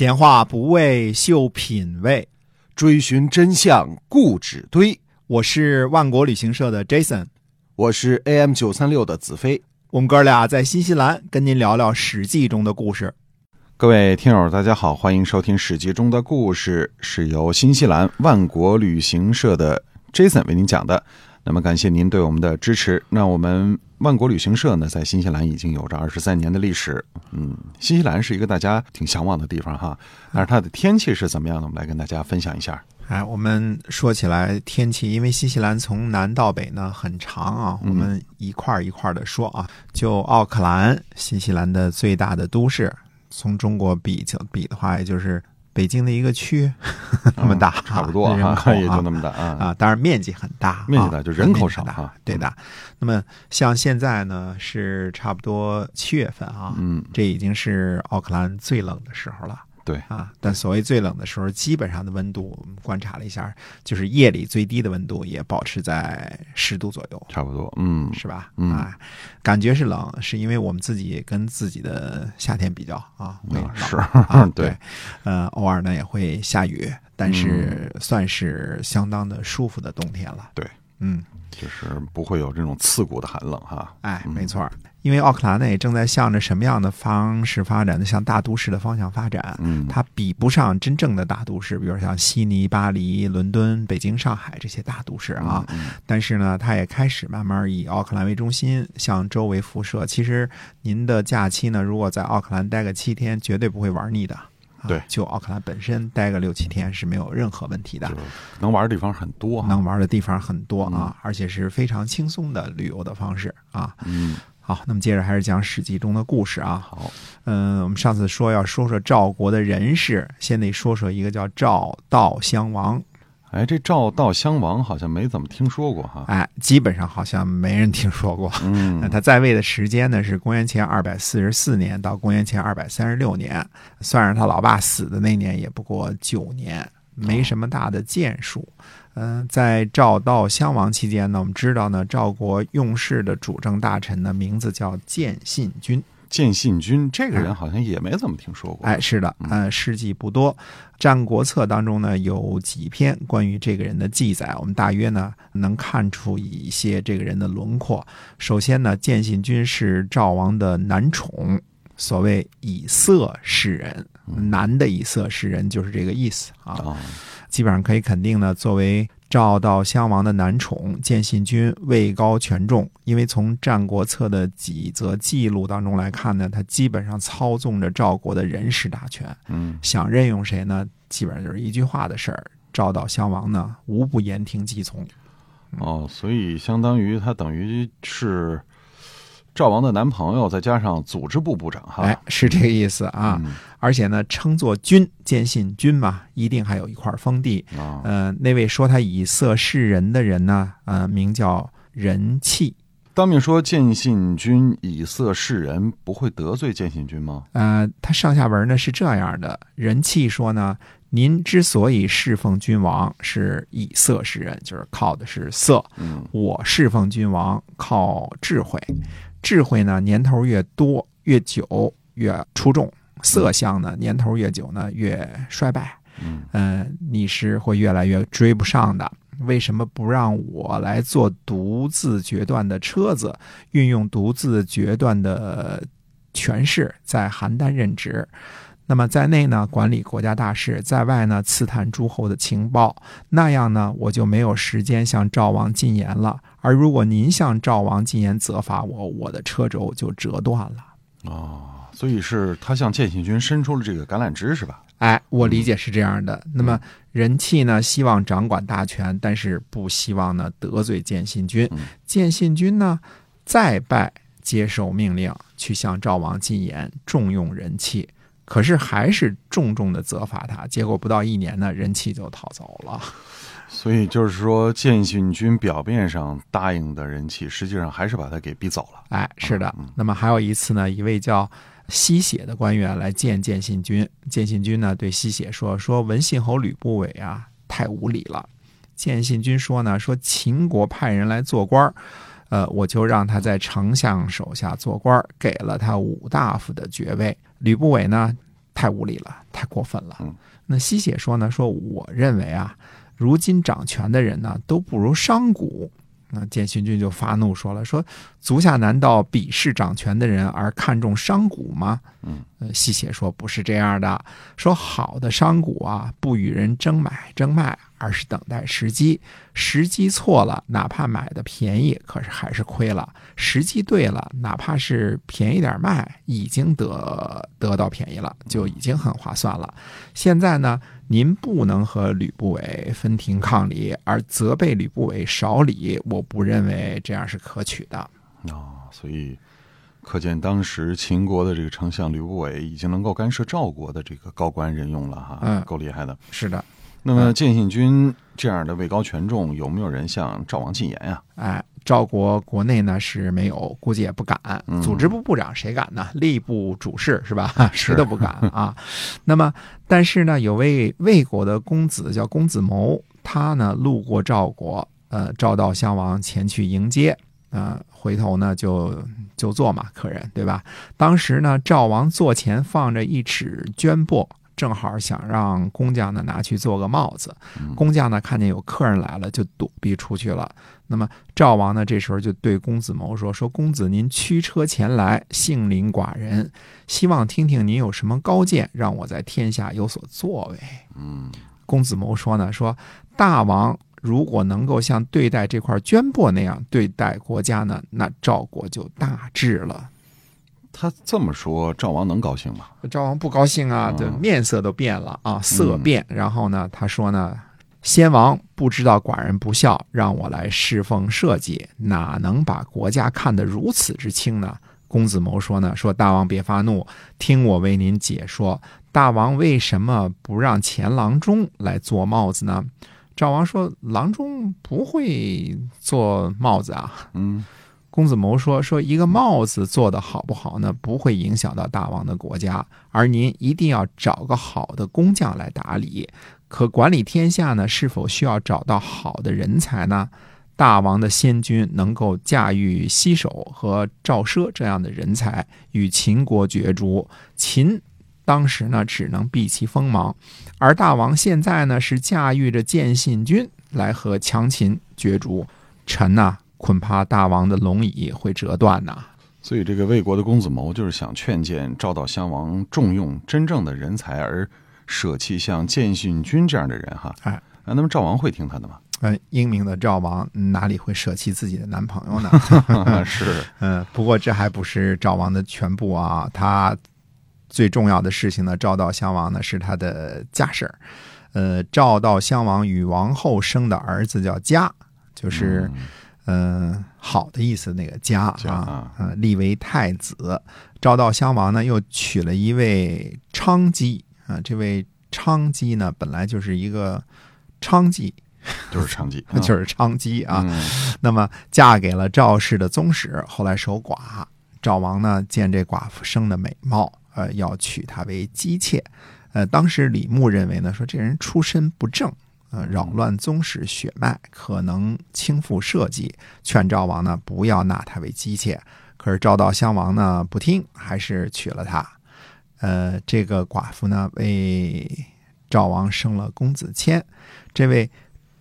闲话不为秀品味，追寻真相固执堆。我是万国旅行社的 Jason，我是 AM 九三六的子飞。我们哥俩在新西兰跟您聊聊《史记》中的故事。各位听友，大家好，欢迎收听《史记》中的故事，是由新西兰万国旅行社的 Jason 为您讲的。那么感谢您对我们的支持。那我们万国旅行社呢，在新西兰已经有着二十三年的历史。嗯，新西兰是一个大家挺向往的地方哈。但是它的天气是怎么样的？我们来跟大家分享一下。哎，我们说起来天气，因为新西兰从南到北呢很长啊，我们一块儿一块儿的说啊。就奥克兰，新西兰的最大的都市，从中国比就比的话，也就是。北京的一个区，那么大，差不多，人口也就那么大啊啊！当然面积很大，面积大就人口少啊，对的。那么像现在呢，是差不多七月份啊，嗯，这已经是奥克兰最冷的时候了。对啊，但所谓最冷的时候，基本上的温度，我们观察了一下，就是夜里最低的温度也保持在十度左右，差不多，嗯，是吧？啊，感觉是冷，是因为我们自己跟自己的夏天比较啊，会冷是啊，对，呃，偶尔呢也会下雨，但是算是相当的舒服的冬天了。对，嗯，就是不会有这种刺骨的寒冷哈。哎，没错。因为奥克兰呢也正在向着什么样的方式发展呢？向大都市的方向发展。嗯，它比不上真正的大都市，比如像悉尼、巴黎、伦敦、北京、上海这些大都市啊。但是呢，它也开始慢慢以奥克兰为中心向周围辐射。其实您的假期呢，如果在奥克兰待个七天，绝对不会玩腻的。对，就奥克兰本身待个六七天是没有任何问题的。能玩的地方很多，能玩的地方很多啊，而且是非常轻松的旅游的方式啊。嗯。好，那么接着还是讲《史记》中的故事啊。好，嗯，我们上次说要说说赵国的人事，先得说说一个叫赵悼襄王。哎，这赵悼襄王好像没怎么听说过哈。哎，基本上好像没人听说过。嗯，他在位的时间呢是公元前二百四十四年到公元前二百三十六年，算上他老爸死的那年也不过九年，没什么大的建树。嗯，在赵悼襄王期间呢，我们知道呢，赵国用事的主政大臣呢，名字叫建信君。建信君这个人好像也没怎么听说过。哎，是的，呃，事迹不多，《战国策》当中呢有几篇关于这个人的记载，我们大约呢能看出一些这个人的轮廓。首先呢，建信君是赵王的男宠，所谓以色示人，男的以色侍人就是这个意思啊。基本上可以肯定呢，作为赵悼襄王的男宠，建信君位高权重。因为从《战国策》的几则记录当中来看呢，他基本上操纵着赵国的人事大权。嗯，想任用谁呢？基本上就是一句话的事儿。赵悼襄王呢，无不言听计从。哦，所以相当于他等于是。赵王的男朋友，再加上组织部部长，哈，哎，是这个意思啊。而且呢，称作君，坚信君嘛，一定还有一块封地。呃，那位说他以色示人的人呢，呃，名叫人气。当面说建信君以色示人，不会得罪建信君吗？呃，他上下文呢是这样的：人气说呢，您之所以侍奉君王，是以色示人，就是靠的是色。嗯，我侍奉君王靠智慧。智慧呢，年头越多越久越出众；色相呢，年头越久呢越衰败。嗯，你是会越来越追不上的。为什么不让我来做独自决断的车子，运用独自决断的权势，在邯郸任职？那么在内呢，管理国家大事；在外呢，刺探诸侯的情报。那样呢，我就没有时间向赵王进言了。而如果您向赵王进言责罚我，我的车轴就折断了。哦，所以是他向建信君伸出了这个橄榄枝，是吧？哎，我理解是这样的。那么人气呢，希望掌管大权，但是不希望呢得罪建信君。建信君呢，再拜接受命令，去向赵王进言，重用人气。可是还是重重的责罚他，结果不到一年呢，人气就逃走了。所以就是说，建信君表面上答应的人气，实际上还是把他给逼走了。哎，是的。那么还有一次呢，一位叫西血的官员来见建信君，建信君呢对西血说：“说文信侯吕不韦啊，太无礼了。”建信君说呢：“说秦国派人来做官呃，我就让他在丞相手下做官给了他五大夫的爵位。”吕不韦呢？太无礼了，太过分了。嗯那西写说呢，说我认为啊，如今掌权的人呢，都不如商贾。那建信军就发怒说了：“说足下难道鄙视掌权的人而看重商贾吗？”嗯，呃，细写说不是这样的，说好的商贾啊，不与人争买争卖，而是等待时机。时机错了，哪怕买的便宜，可是还是亏了；时机对了，哪怕是便宜点卖，已经得得到便宜了，就已经很划算了。现在呢，您不能和吕不韦分庭抗礼，而责备吕不韦少礼，我不认为这样是可取的。啊，所以可见当时秦国的这个丞相吕不韦已经能够干涉赵国的这个高官任用了哈，嗯够厉害的。是的，那么建信君这样的位高权重，有没有人向赵王进言呀、哎，赵国国内呢是没有，估计也不敢。嗯组织部部长谁敢呢？吏部主事是吧？谁都不敢 啊。那么，但是呢，有位魏国的公子叫公子谋，他呢路过赵国，呃，赵悼襄王前去迎接，呃，回头呢就就坐嘛，客人对吧？当时呢，赵王座前放着一尺绢帛。正好想让工匠呢拿去做个帽子，嗯工匠呢看见有客人来了，就躲避出去了。那么赵王呢，这时候就对公子谋说：“说公子您驱车前来，幸临寡人，希望听听您有什么高见，让我在天下有所作为。”嗯，公子谋说呢：“说大王如果能够像对待这块绢帛那样对待国家呢，那赵国就大治了。”他这么说，赵王能高兴吗？赵王不高兴啊，嗯这面色都变了啊，色变。然后呢，他说呢，先王不知道寡人不孝，让我来侍奉社稷，哪能把国家看得如此之轻呢？公子谋说呢，说大王别发怒，听我为您解说，大王为什么不让钱郎中来做帽子呢？赵王说，郎中不会做帽子啊。嗯公子谋说：“说一个帽子做得好不好呢，不会影响到大王的国家，而您一定要找个好的工匠来打理。可管理天下呢，是否需要找到好的人才呢？大王的先君能够驾驭西首和赵奢这样的人才，与秦国角逐。秦当时呢，只能避其锋芒，而大王现在呢，是驾驭着建信军来和强秦角逐。臣呐、恐怕大王的龙椅会折断呐。所以这个魏国的公子谋就是想劝谏赵悼襄王重用真正的人才，而舍弃像建信君这样的人哈。哎啊，那么赵王会听他的吗？呃，英明的赵王哪里会舍弃自己的男朋友呢？是，嗯，不过这还不是赵王的全部啊，他最重要的事情呢，赵悼襄王呢是他的家事儿。呃，赵悼襄王与王后生的儿子叫嘉，就是嗯、呃好的意思那个嘉嘉啊，呃，立为太子。赵悼襄王呢又娶了一位昌姬啊，这位昌姬呢本来就是一个娼妓，就是娼妓，就是娼妓啊。嗯那么嫁给了赵氏的宗室，后来守寡。赵王呢见这寡妇生的美貌，呃，要娶她为姬妾。呃，当时李牧认为呢，说这人出身不正，呃，扰乱宗室血脉，可能倾覆社稷，劝赵王呢不要纳她为姬妾。可是赵悼襄王呢不听，还是娶了她。呃，这个寡妇呢为赵王生了公子谦，这位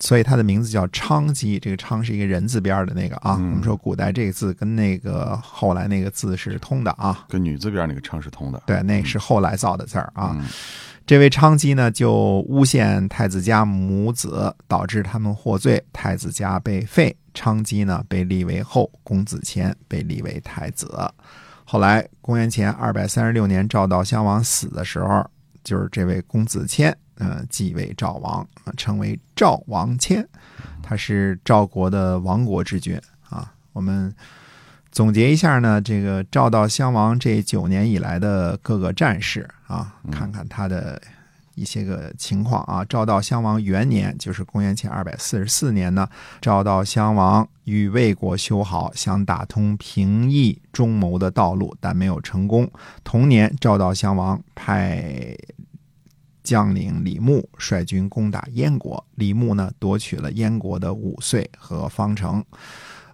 所以他的名字叫昌姬，这个昌是一个人字边儿的那个啊。嗯我们说古代这个字跟那个后来那个字是通的啊，跟女字边那个昌是通的。对，那是后来造的字儿啊。嗯这位昌姬呢，就诬陷太子家母子，导致他们获罪，太子家被废，昌姬呢被立为后，公子虔被立为太子。后来公元前二百三十六年，赵悼襄王死的时候，就是这位公子谦，呃，继位赵王，呃称为赵王谦，他是赵国的亡国之君啊。我们总结一下呢，这个赵悼襄王这九年以来的各个战事啊，看看他的一些个情况啊。赵悼襄王元年，就是公元前二百四十四年呢，赵悼襄王与魏国修好，想打通平易中牟的道路，但没有成功。同年，赵悼襄王派将领李牧率军攻打燕国，李牧呢夺取了燕国的五岁和方城。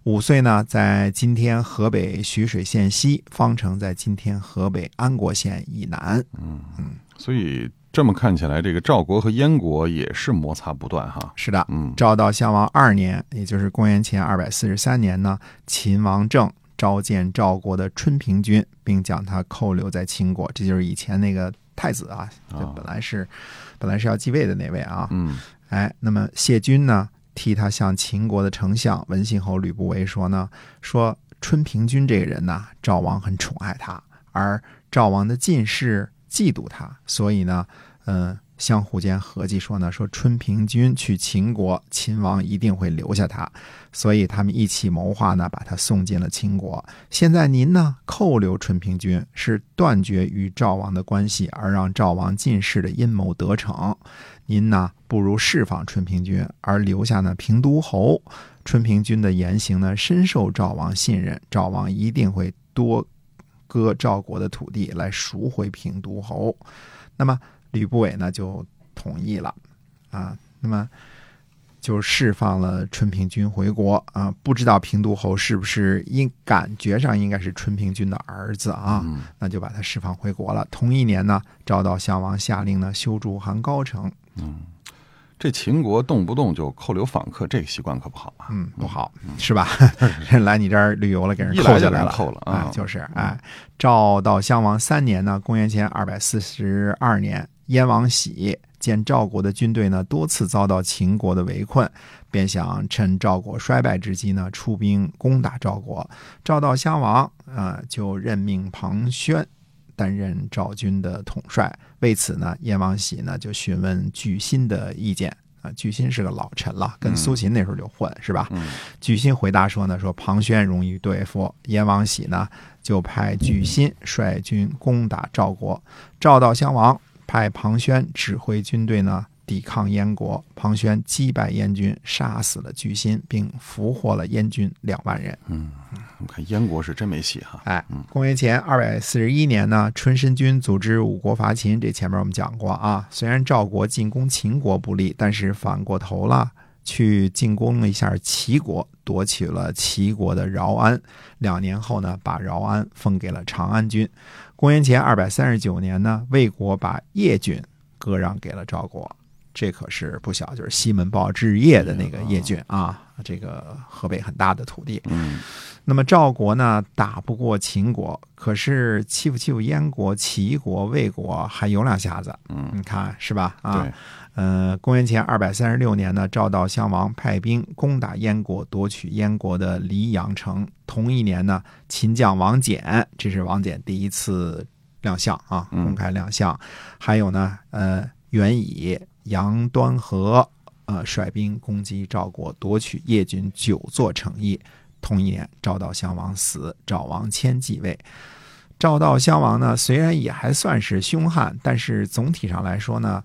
五岁呢，在今天河北徐水县西；方城在今天河北安国县以南。嗯嗯所以这么看起来，这个赵国和燕国也是摩擦不断哈。是的，嗯赵悼襄王二年，也就是公元前二百四十三年呢，秦王政召见赵国的春平君，并将他扣留在秦国。这就是以前那个太子啊，这哦本来是、本来是要继位的那位啊。嗯哎，那么谢军呢，替他向秦国的丞相文信侯吕不韦说呢，说春平君这个人呢，赵王很宠爱他，而赵王的近侍嫉妒他，所以呢，嗯、相互间合计说呢，说春平君去秦国，秦王一定会留下他，所以他们一起谋划呢，把他送进了秦国。现在您呢扣留春平君，是断绝与赵王的关系，而让赵王进士的阴谋得逞。您呢不如释放春平君，而留下呢平都侯。春平君的言行呢深受赵王信任，赵王一定会多割赵国的土地来赎回平都侯。那么吕不韦呢就同意了啊，那么就释放了春平君回国啊。不知道平都侯是不是应感觉上应该是春平君的儿子啊？嗯那就把他释放回国了。同一年呢，赵悼襄王下令呢修筑韩高城，这秦国动不动就扣留访客，这个习惯可不好啊。嗯，不好，是吧？人来你这儿旅游了，给人扣下来了，扣了啊哎就是哎，赵悼襄王三年呢，公元前二百四十二年，燕王喜见赵国的军队呢多次遭到秦国的围困，便想趁赵国衰败之机呢出兵攻打赵国。赵悼襄王啊、呃就任命庞涓。担任赵军的统帅，为此呢，燕王喜呢就询问巨辛的意见啊。巨辛是个老臣了，跟苏秦那时候就混，是吧？嗯巨辛回答说呢，说庞涓容易对付，燕王喜呢就派巨辛率军攻打赵国。赵悼襄王派庞涓指挥军队呢抵抗燕国，庞涓击败燕军，杀死了巨辛，并俘获了燕军两万人。嗯我看燕国是真没戏哈。哎，公元前二百四十一年呢，春申君组织五国伐秦，这前面我们讲过啊。虽然赵国进攻秦国不利，但是反过头了，去进攻了一下齐国，夺取了齐国的饶安。两年后呢，把饶安封给了长安君。公元前二百三十九年呢，魏国把邺郡割让给了赵国。这可是不小，就是西门豹治邺的那个邺郡啊，这个河北很大的土地。嗯那么赵国呢，打不过秦国，可是欺负欺负燕国、齐国、魏国还有两下子，嗯，你看是吧？啊对，，呃，公元前二百三十六年呢，赵悼襄王派兵攻打燕国，夺取燕国的黎阳城。同一年呢，秦将王翦，这是王翦第一次亮相啊，嗯公开亮相。还有呢，呃，袁以、杨端和，呃，率兵攻击赵国，夺取邺郡九座城邑。同一年，赵悼襄王死，赵王迁继位。赵悼襄王呢，虽然也还算是凶悍，但是总体上来说呢，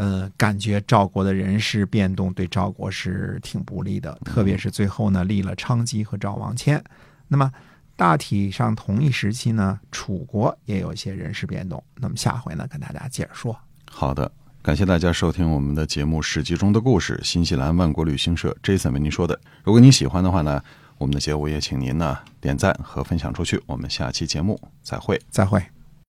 呃，感觉赵国的人事变动对赵国是挺不利的，特别是最后呢立了昌吉和赵王谦。那么大体上同一时期呢，楚国也有一些人事变动。那么下回呢，跟大家接着说。好的。感谢大家收听我们的节目《史记中的故事》，新西兰万国旅行社 Jason 为您说的。如果您喜欢的话呢，我们的节目也请您呢点赞和分享出去。我们下期节目再会。再会。